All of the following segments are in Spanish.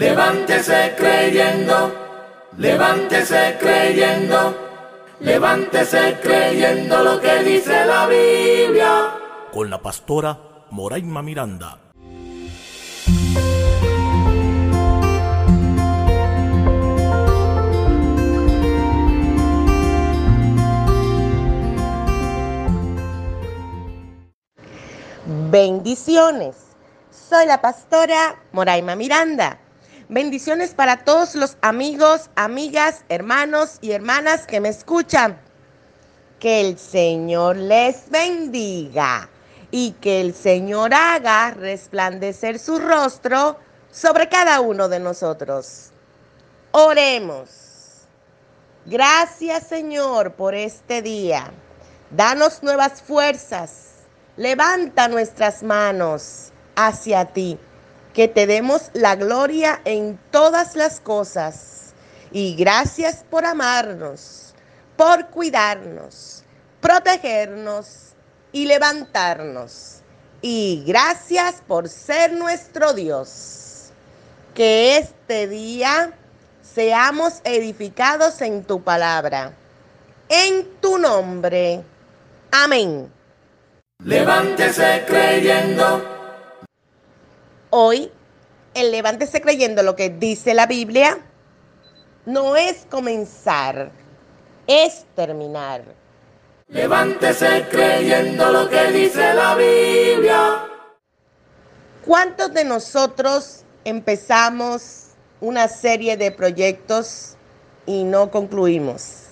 Levántese creyendo, levántese creyendo, levántese creyendo lo que dice la Biblia. Con la pastora Moraima Miranda. Bendiciones. Soy la pastora Moraima Miranda. Bendiciones para todos los amigos, amigas, hermanos y hermanas que me escuchan. Que el Señor les bendiga y que el Señor haga resplandecer su rostro sobre cada uno de nosotros. Oremos. Gracias Señor por este día. Danos nuevas fuerzas. Levanta nuestras manos hacia ti que te demos la gloria en todas las cosas. Y gracias por amarnos, por cuidarnos, protegernos y levantarnos. Y gracias por ser nuestro Dios. Que este día seamos edificados en tu palabra. En tu nombre. Amén. Levántese creyendo Hoy, el levántese creyendo lo que dice la Biblia no es comenzar, es terminar. Levántese creyendo lo que dice la Biblia. ¿Cuántos de nosotros empezamos una serie de proyectos y no concluimos?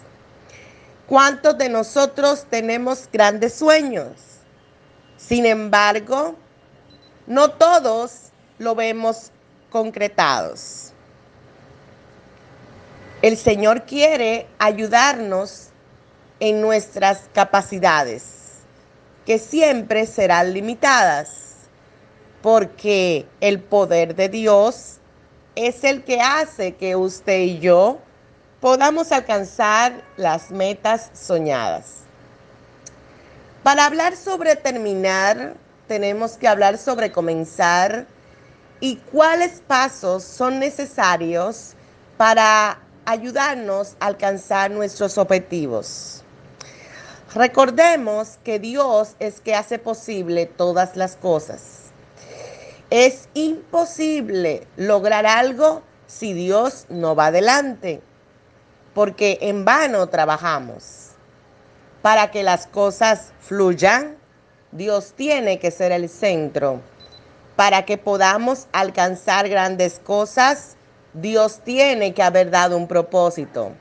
¿Cuántos de nosotros tenemos grandes sueños? Sin embargo, no todos lo vemos concretados. El Señor quiere ayudarnos en nuestras capacidades, que siempre serán limitadas, porque el poder de Dios es el que hace que usted y yo podamos alcanzar las metas soñadas. Para hablar sobre terminar, tenemos que hablar sobre comenzar y cuáles pasos son necesarios para ayudarnos a alcanzar nuestros objetivos. Recordemos que Dios es que hace posible todas las cosas. Es imposible lograr algo si Dios no va adelante, porque en vano trabajamos. Para que las cosas fluyan, Dios tiene que ser el centro para que podamos alcanzar grandes cosas, Dios tiene que haber dado un propósito.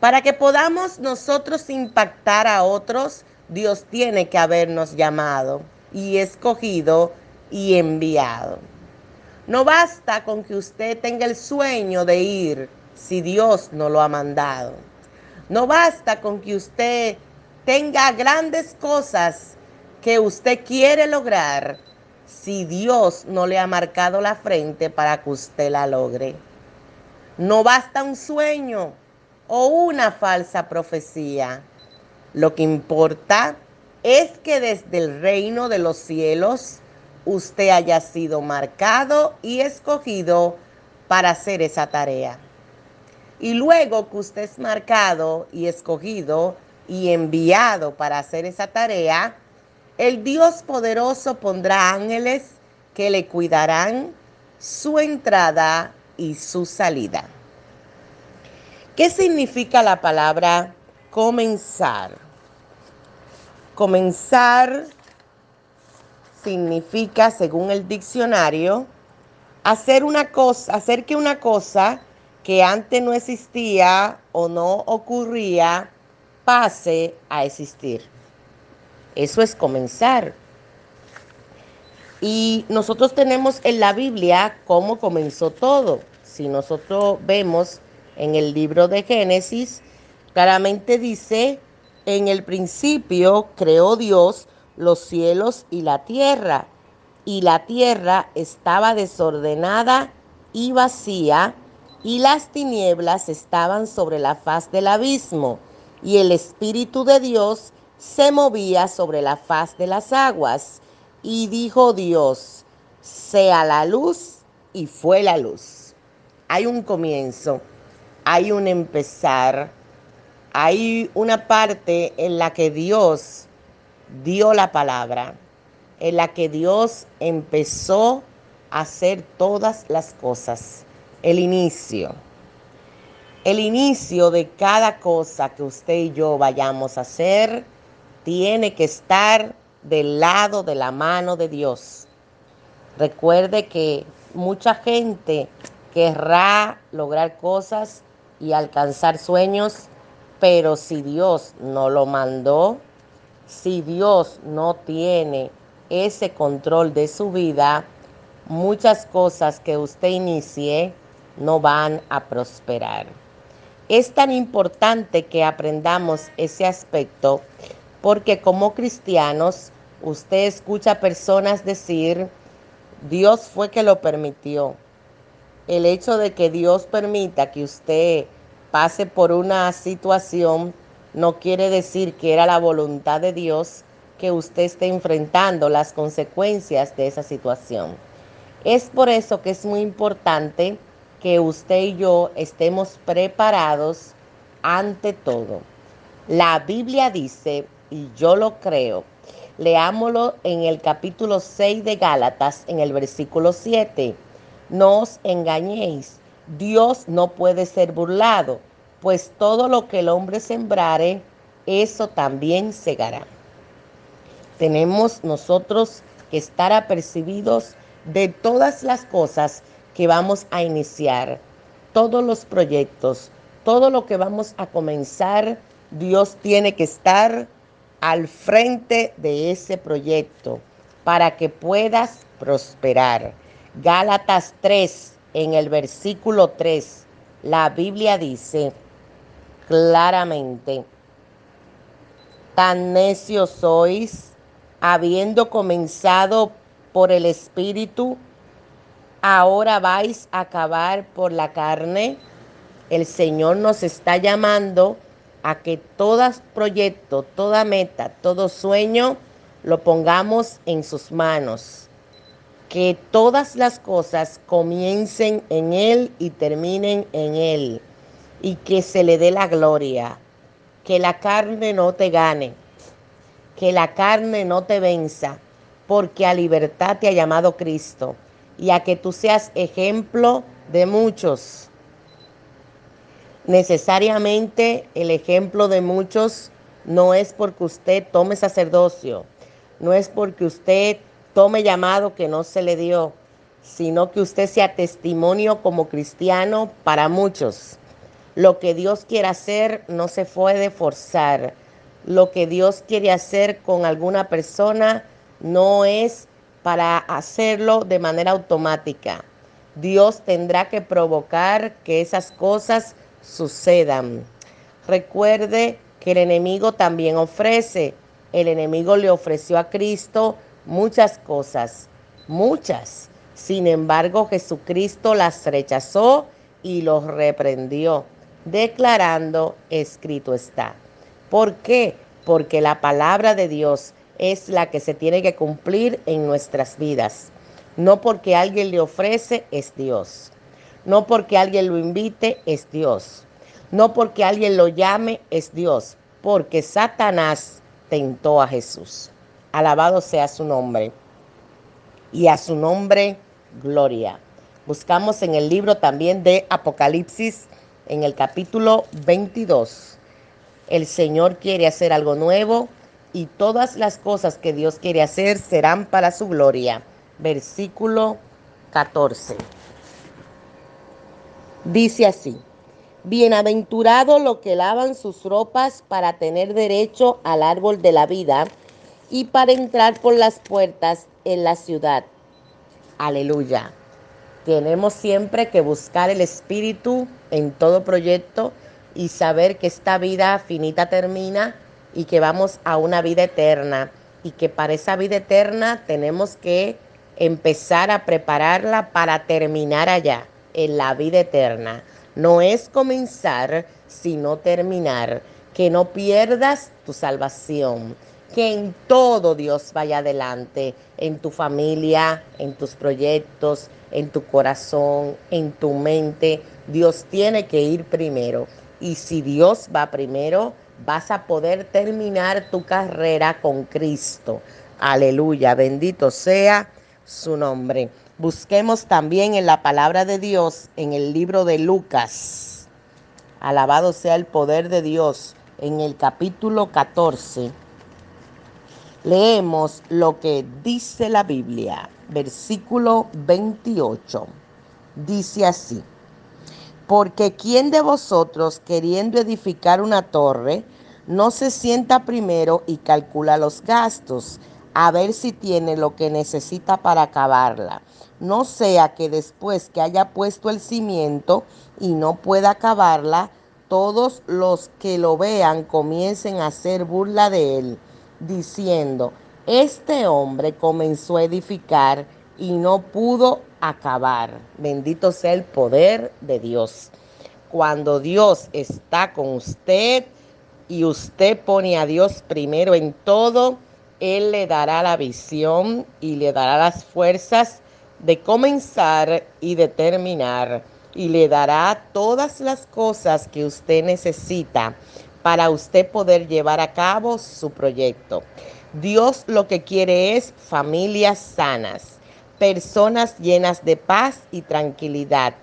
Para que podamos nosotros impactar a otros, Dios tiene que habernos llamado y escogido y enviado. No basta con que usted tenga el sueño de ir si Dios no lo ha mandado. No basta con que usted tenga grandes cosas que usted quiere lograr si Dios no le ha marcado la frente para que usted la logre. No basta un sueño o una falsa profecía. Lo que importa es que desde el reino de los cielos usted haya sido marcado y escogido para hacer esa tarea. Y luego que usted es marcado y escogido y enviado para hacer esa tarea, el Dios poderoso pondrá ángeles que le cuidarán su entrada y su salida. ¿Qué significa la palabra comenzar? Comenzar significa, según el diccionario, hacer que una cosa que antes no existía o no ocurría pase a existir. Eso es comenzar. Y nosotros tenemos en la Biblia cómo comenzó todo. Si nosotros vemos en el libro de Génesis, claramente dice, en el principio creó Dios los cielos y la tierra, y la tierra estaba desordenada y vacía, y las tinieblas estaban sobre la faz del abismo, y el Espíritu de Dios se movía sobre la faz de las aguas. Y dijo Dios, sea la luz, y fue la luz. Hay un comienzo, hay un empezar, hay una parte en la que Dios dio la palabra, en la que Dios empezó a hacer todas las cosas. El inicio. El inicio de cada cosa que usted y yo vayamos a hacer tiene que estar del lado de la mano de Dios. Recuerde que mucha gente querrá lograr cosas y alcanzar sueños, pero si Dios no lo mandó, si Dios no tiene ese control de su vida, muchas cosas que usted inicie no van a prosperar. Es tan importante que aprendamos ese aspecto porque como cristianos usted escucha personas decir, Dios fue que lo permitió. El hecho de que Dios permita que usted pase por una situación no quiere decir que era la voluntad de Dios que usted esté enfrentando las consecuencias de esa situación. Es por eso que es muy importante que usted y yo estemos preparados ante todo. La Biblia dice, y yo lo creo, leámoslo en el capítulo 6 de Gálatas, en el versículo 7. No os engañéis, Dios no puede ser burlado, pues todo lo que el hombre sembrare, eso también segará. Tenemos nosotros que estar apercibidos de todas las cosas que vamos a iniciar, todos los proyectos, todo lo que vamos a comenzar, Dios tiene que estar al frente de ese proyecto para que puedas prosperar. Gálatas 3, en el versículo 3, la Biblia dice claramente, tan necios sois, habiendo comenzado por el Espíritu, ahora vais a acabar por la carne. El Señor nos está llamando a que todo proyecto, toda meta, todo sueño lo pongamos en sus manos. Que todas las cosas comiencen en Él y terminen en Él. Y que se le dé la gloria. Que la carne no te gane. Que la carne no te venza. Porque a libertad te ha llamado Cristo y a que tú seas ejemplo de muchos. Necesariamente el ejemplo de muchos no es porque usted tome sacerdocio, no es porque usted tome llamado que no se le dio, sino que usted sea testimonio como cristiano para muchos. Lo que Dios quiere hacer no se puede forzar. Lo que Dios quiere hacer con alguna persona no es para hacerlo de manera automática. Dios tendrá que provocar que esas cosas sucedan. Recuerde que el enemigo también ofrece. El enemigo le ofreció a Cristo muchas cosas, muchas. Sin embargo, Jesucristo las rechazó y los reprendió, declarando, escrito está. ¿Por qué? Porque la palabra de Dios es la que se tiene que cumplir en nuestras vidas. No porque alguien le ofrece, es Dios. No porque alguien lo invite, es Dios. No porque alguien lo llame, es Dios. Porque Satanás tentó a Jesús. Alabado sea su nombre. Y a su nombre, gloria. Buscamos en el libro también de Apocalipsis, en el capítulo 22. El Señor quiere hacer algo nuevo y todas las cosas que Dios quiere hacer serán para su gloria. Versículo 14. Dice así, bienaventurado lo que lavan sus ropas para tener derecho al árbol de la vida y para entrar por las puertas en la ciudad. Aleluya. Tenemos siempre que buscar el Espíritu en todo proyecto y saber que esta vida finita termina y que vamos a una vida eterna y que para esa vida eterna tenemos que empezar a prepararla para terminar allá, en la vida eterna. No es comenzar, sino terminar. Que no pierdas tu salvación. Que en todo Dios vaya adelante, en tu familia, en tus proyectos, en tu corazón, en tu mente. Dios tiene que ir primero. Y si Dios va primero, vas a poder terminar tu carrera con Cristo. Aleluya, bendito sea su nombre. Busquemos también en la palabra de Dios en el libro de Lucas. Alabado sea el poder de Dios en el capítulo 14. Leemos lo que dice la Biblia, versículo 28. Dice así, porque ¿quién de vosotros queriendo edificar una torre no se sienta primero y calcula los gastos? A ver si tiene lo que necesita para acabarla. No sea que después que haya puesto el cimiento y no pueda acabarla, todos los que lo vean comiencen a hacer burla de él, diciendo, este hombre comenzó a edificar y no pudo acabar. Bendito sea el poder de Dios. Cuando Dios está con usted y usted pone a Dios primero en todo, él le dará la visión y le dará las fuerzas de comenzar y de terminar. Y le dará todas las cosas que usted necesita para usted poder llevar a cabo su proyecto. Dios lo que quiere es familias sanas, personas llenas de paz y tranquilidad,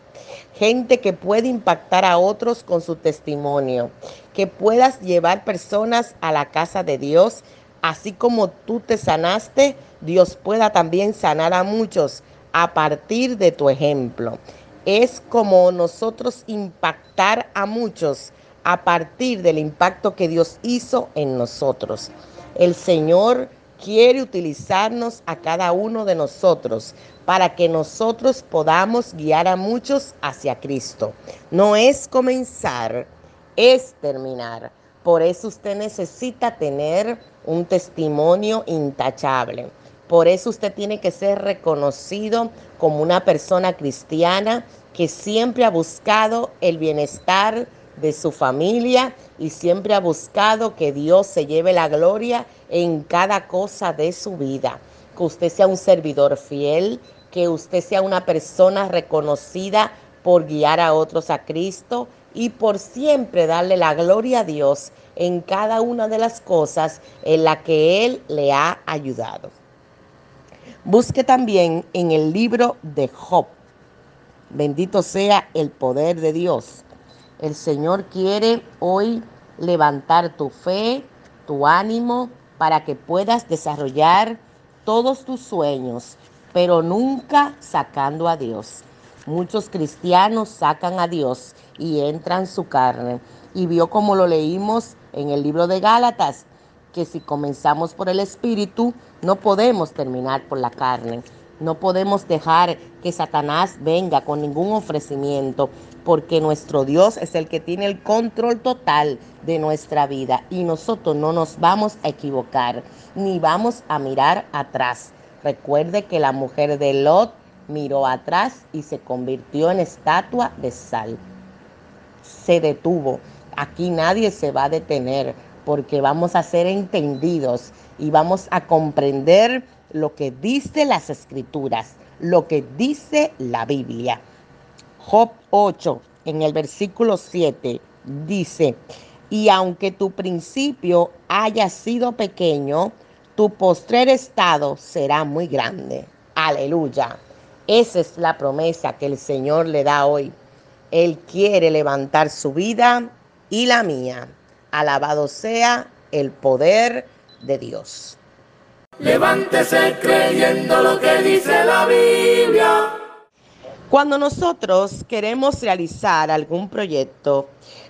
gente que puede impactar a otros con su testimonio, que puedas llevar personas a la casa de Dios así como tú te sanaste, Dios pueda también sanar a muchos a partir de tu ejemplo. Es como nosotros impactar a muchos a partir del impacto que Dios hizo en nosotros. El Señor quiere utilizarnos a cada uno de nosotros para que nosotros podamos guiar a muchos hacia Cristo. No es comenzar, es terminar. Por eso usted necesita tener un testimonio intachable. Por eso usted tiene que ser reconocido como una persona cristiana que siempre ha buscado el bienestar de su familia y siempre ha buscado que Dios se lleve la gloria en cada cosa de su vida. Que usted sea un servidor fiel, que usted sea una persona reconocida por guiar a otros a Cristo y por siempre darle la gloria a Dios en cada una de las cosas en la que Él le ha ayudado. Busque también en el libro de Job. Bendito sea el poder de Dios. El Señor quiere hoy levantar tu fe, tu ánimo, para que puedas desarrollar todos tus sueños, pero nunca sacando a Dios. Muchos cristianos sacan a Dios y entran su carne. Y vio como lo leímos en el libro de Gálatas, que si comenzamos por el Espíritu, no podemos terminar por la carne. No podemos dejar que Satanás venga con ningún ofrecimiento, porque nuestro Dios es el que tiene el control total de nuestra vida y nosotros no nos vamos a equivocar, ni vamos a mirar atrás. Recuerde que la mujer de Lot miró atrás y se convirtió en estatua de sal. Se detuvo. Aquí nadie se va a detener porque vamos a ser entendidos y vamos a comprender lo que dice las escrituras, lo que dice la Biblia. Job 8, en el versículo 7, dice, y aunque tu principio haya sido pequeño, tu postrer estado será muy grande. Aleluya. Esa es la promesa que el Señor le da hoy. Él quiere levantar su vida y la mía. Alabado sea el poder de Dios. Levántese creyendo lo que dice la Biblia. Cuando nosotros queremos realizar algún proyecto,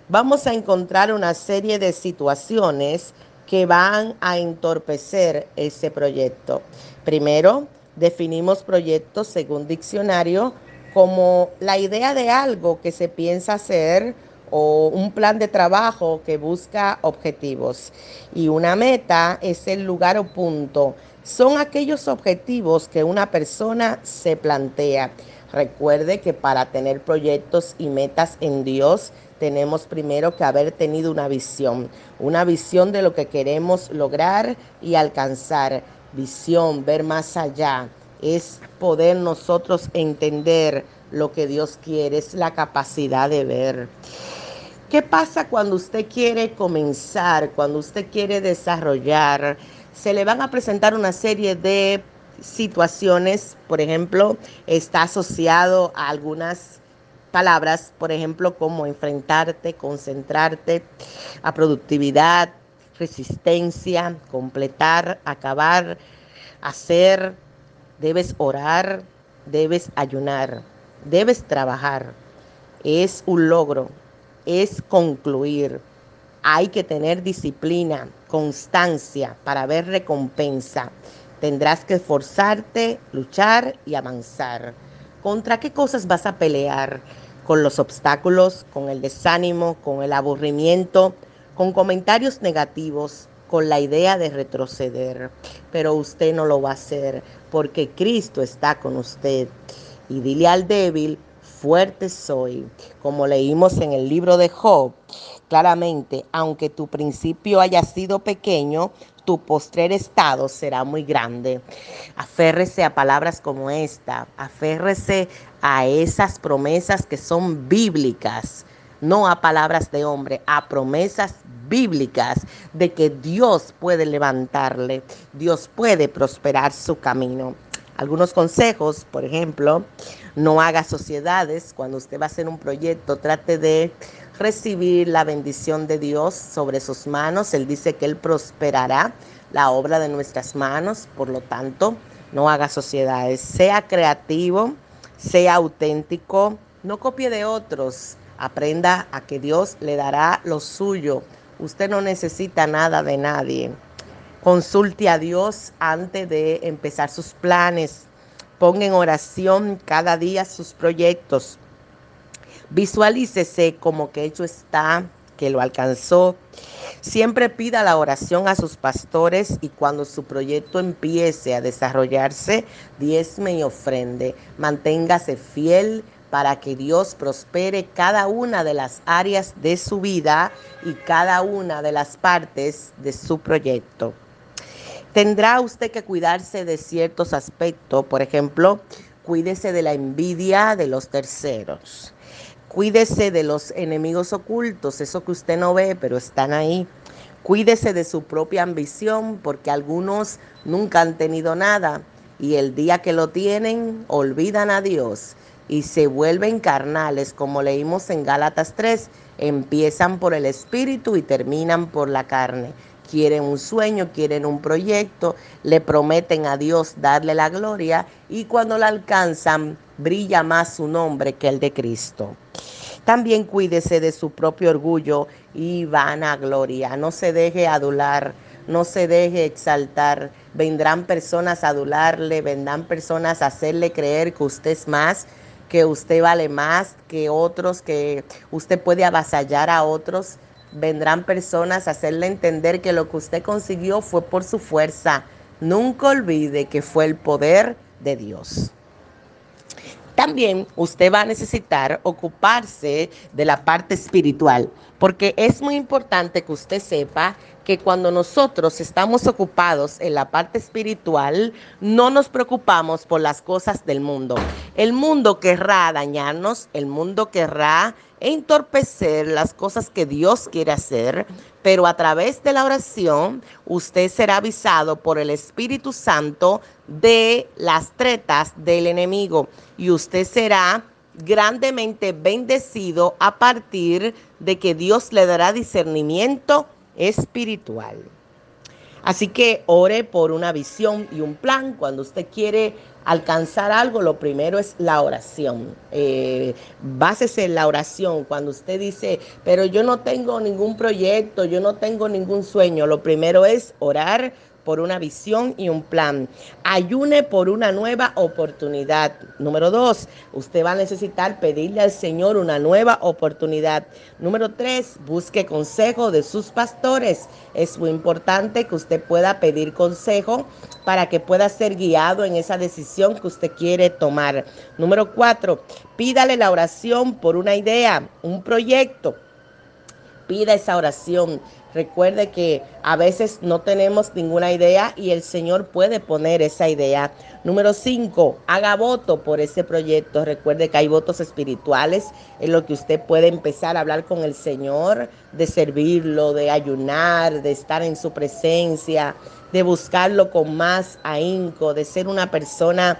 vamos a encontrar una serie de situaciones que van a entorpecer ese proyecto. Primero, Definimos proyectos según diccionario como la idea de algo que se piensa hacer o un plan de trabajo que busca objetivos. Y una meta es el lugar o punto. Son aquellos objetivos que una persona se plantea. Recuerde que para tener proyectos y metas en Dios tenemos primero que haber tenido una visión, una visión de lo que queremos lograr y alcanzar visión, ver más allá, es poder nosotros entender lo que Dios quiere, es la capacidad de ver. ¿Qué pasa cuando usted quiere comenzar, cuando usted quiere desarrollar? Se le van a presentar una serie de situaciones, por ejemplo, está asociado a algunas palabras, por ejemplo, como enfrentarte, concentrarte, a productividad, resistencia, completar, acabar, hacer, debes orar, debes ayunar, debes trabajar. Es un logro, es concluir. Hay que tener disciplina, constancia para ver recompensa. Tendrás que esforzarte, luchar y avanzar. ¿Contra qué cosas vas a pelear? Con los obstáculos, con el desánimo, con el aburrimiento, con comentarios negativos, con la idea de retroceder. Pero usted no lo va a hacer porque Cristo está con usted. Y dile al débil, fuerte soy. Como leímos en el libro de Job, claramente, aunque tu principio haya sido pequeño, tu postrer estado será muy grande. Aférrese a palabras como esta, aférrese a esas promesas que son bíblicas, no a palabras de hombre, a promesas bíblicas de que Dios puede levantarle, Dios puede prosperar su camino. Algunos consejos, por ejemplo, no haga sociedades. Cuando usted va a hacer un proyecto, trate de recibir la bendición de Dios sobre sus manos. Él dice que Él prosperará la obra de nuestras manos. Por lo tanto, no haga sociedades. Sea creativo, sea auténtico, no copie de otros. Aprenda a que Dios le dará lo suyo. Usted no necesita nada de nadie. Consulte a Dios antes de empezar sus planes. Ponga en oración cada día sus proyectos. Visualícese como que hecho está, que lo alcanzó. Siempre pida la oración a sus pastores y cuando su proyecto empiece a desarrollarse, diezme y ofrende. Manténgase fiel para que Dios prospere cada una de las áreas de su vida y cada una de las partes de su proyecto. Tendrá usted que cuidarse de ciertos aspectos, por ejemplo, cuídese de la envidia de los terceros. Cuídese de los enemigos ocultos, eso que usted no ve, pero están ahí. Cuídese de su propia ambición, porque algunos nunca han tenido nada y el día que lo tienen, olvidan a Dios y se vuelven carnales, como leímos en Gálatas 3, empiezan por el espíritu y terminan por la carne quieren un sueño, quieren un proyecto, le prometen a Dios darle la gloria y cuando la alcanzan brilla más su nombre que el de Cristo. También cuídese de su propio orgullo y vanagloria. No se deje adular, no se deje exaltar. Vendrán personas a adularle, vendrán personas a hacerle creer que usted es más, que usted vale más que otros, que usted puede avasallar a otros vendrán personas a hacerle entender que lo que usted consiguió fue por su fuerza. Nunca olvide que fue el poder de Dios. También usted va a necesitar ocuparse de la parte espiritual, porque es muy importante que usted sepa que cuando nosotros estamos ocupados en la parte espiritual, no nos preocupamos por las cosas del mundo. El mundo querrá dañarnos, el mundo querrá entorpecer las cosas que Dios quiere hacer, pero a través de la oración usted será avisado por el Espíritu Santo de las tretas del enemigo y usted será grandemente bendecido a partir de que Dios le dará discernimiento espiritual. Así que ore por una visión y un plan. Cuando usted quiere alcanzar algo, lo primero es la oración. Eh, básese en la oración. Cuando usted dice, pero yo no tengo ningún proyecto, yo no tengo ningún sueño, lo primero es orar por una visión y un plan. Ayune por una nueva oportunidad. Número dos, usted va a necesitar pedirle al Señor una nueva oportunidad. Número tres, busque consejo de sus pastores. Es muy importante que usted pueda pedir consejo para que pueda ser guiado en esa decisión que usted quiere tomar. Número cuatro, pídale la oración por una idea, un proyecto. Pida esa oración Recuerde que a veces no tenemos ninguna idea y el Señor puede poner esa idea. Número 5, haga voto por ese proyecto. Recuerde que hay votos espirituales en lo que usted puede empezar a hablar con el Señor, de servirlo, de ayunar, de estar en su presencia, de buscarlo con más ahínco, de ser una persona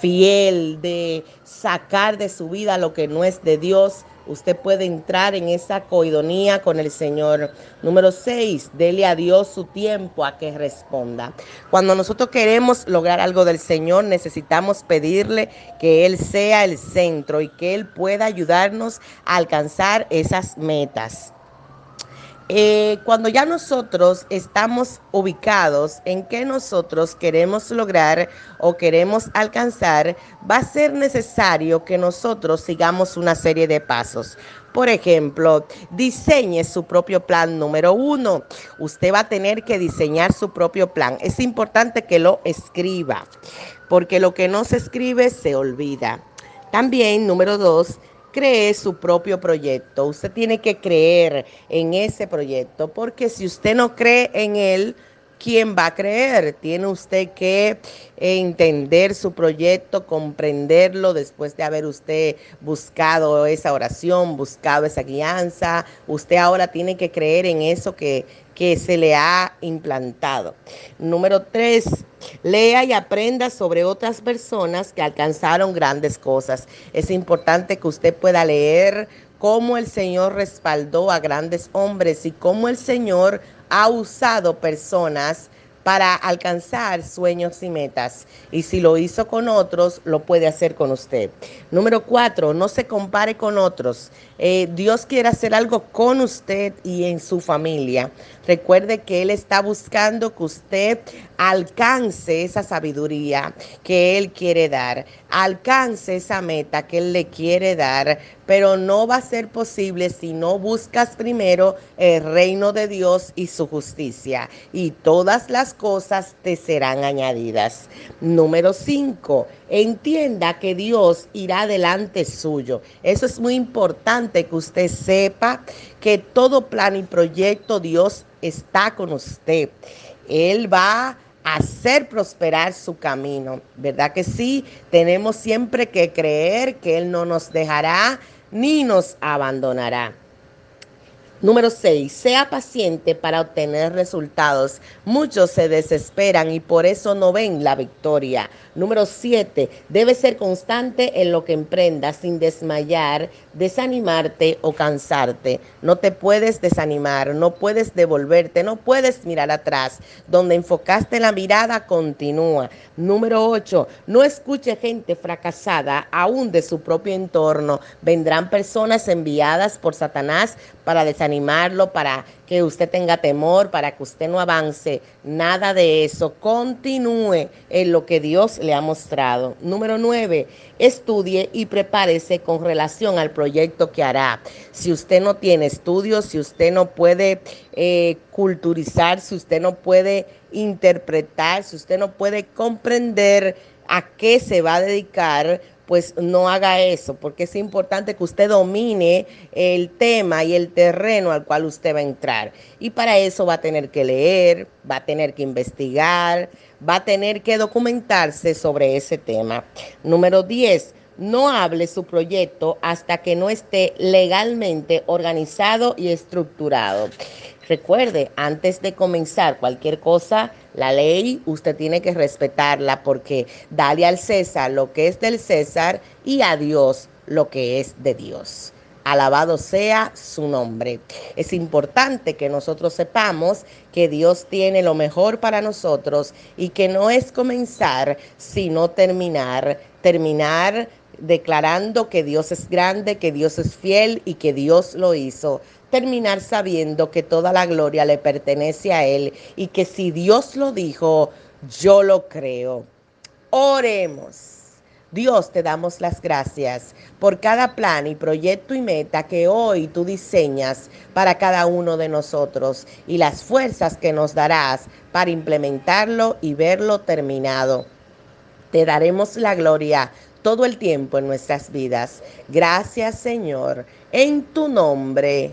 fiel, de sacar de su vida lo que no es de Dios Usted puede entrar en esa coidonía con el Señor. Número 6, dele a Dios su tiempo a que responda. Cuando nosotros queremos lograr algo del Señor, necesitamos pedirle que Él sea el centro y que Él pueda ayudarnos a alcanzar esas metas. Eh, cuando ya nosotros estamos ubicados en que nosotros queremos lograr o queremos alcanzar, va a ser necesario que nosotros sigamos una serie de pasos. Por ejemplo, diseñe su propio plan número uno. Usted va a tener que diseñar su propio plan. Es importante que lo escriba, porque lo que no se escribe se olvida. También, número dos, cree su propio proyecto. Usted tiene que creer en ese proyecto, porque si usted no cree en él, ¿quién va a creer? Tiene usted que entender su proyecto, comprenderlo después de haber usted buscado esa oración, buscado esa guianza. Usted ahora tiene que creer en eso que, que se le ha implantado. Número tres, lea y aprenda sobre otras personas que alcanzaron grandes cosas. Es importante que usted pueda leer cómo el Señor respaldó a grandes hombres y cómo el Señor ha usado personas para alcanzar sueños y metas. Y si lo hizo con otros, lo puede hacer con usted. Número cuatro, no se compare con otros. Eh, Dios quiere hacer algo con usted y en su familia. Recuerde que Él está buscando que usted alcance esa sabiduría que Él quiere dar, alcance esa meta que Él le quiere dar, pero no va a ser posible si no buscas primero el reino de Dios y su justicia, y todas las cosas te serán añadidas. Número 5. Entienda que Dios irá delante suyo. Eso es muy importante que usted sepa que todo plan y proyecto Dios está con usted. Él va a hacer prosperar su camino. ¿Verdad que sí? Tenemos siempre que creer que Él no nos dejará ni nos abandonará. Número 6. Sea paciente para obtener resultados. Muchos se desesperan y por eso no ven la victoria. Número 7. Debe ser constante en lo que emprendas sin desmayar, desanimarte o cansarte. No te puedes desanimar, no puedes devolverte, no puedes mirar atrás. Donde enfocaste la mirada, continúa. Número 8. No escuche gente fracasada aún de su propio entorno. Vendrán personas enviadas por Satanás para desanimarlo, para que usted tenga temor, para que usted no avance. Nada de eso. Continúe en lo que Dios le ha mostrado. Número nueve, estudie y prepárese con relación al proyecto que hará. Si usted no tiene estudios, si usted no puede eh, culturizar, si usted no puede interpretar, si usted no puede comprender a qué se va a dedicar, pues no haga eso, porque es importante que usted domine el tema y el terreno al cual usted va a entrar. Y para eso va a tener que leer, va a tener que investigar, va a tener que documentarse sobre ese tema. Número 10 no hable su proyecto hasta que no esté legalmente organizado y estructurado. Recuerde, antes de comenzar cualquier cosa, la ley usted tiene que respetarla porque dale al César lo que es del César y a Dios lo que es de Dios. Alabado sea su nombre. Es importante que nosotros sepamos que Dios tiene lo mejor para nosotros y que no es comenzar, sino terminar. Terminar declarando que Dios es grande, que Dios es fiel y que Dios lo hizo. Terminar sabiendo que toda la gloria le pertenece a Él y que si Dios lo dijo, yo lo creo. Oremos. Dios, te damos las gracias por cada plan y proyecto y meta que hoy tú diseñas para cada uno de nosotros y las fuerzas que nos darás para implementarlo y verlo terminado. Te daremos la gloria todo el tiempo en nuestras vidas. Gracias Señor, en tu nombre.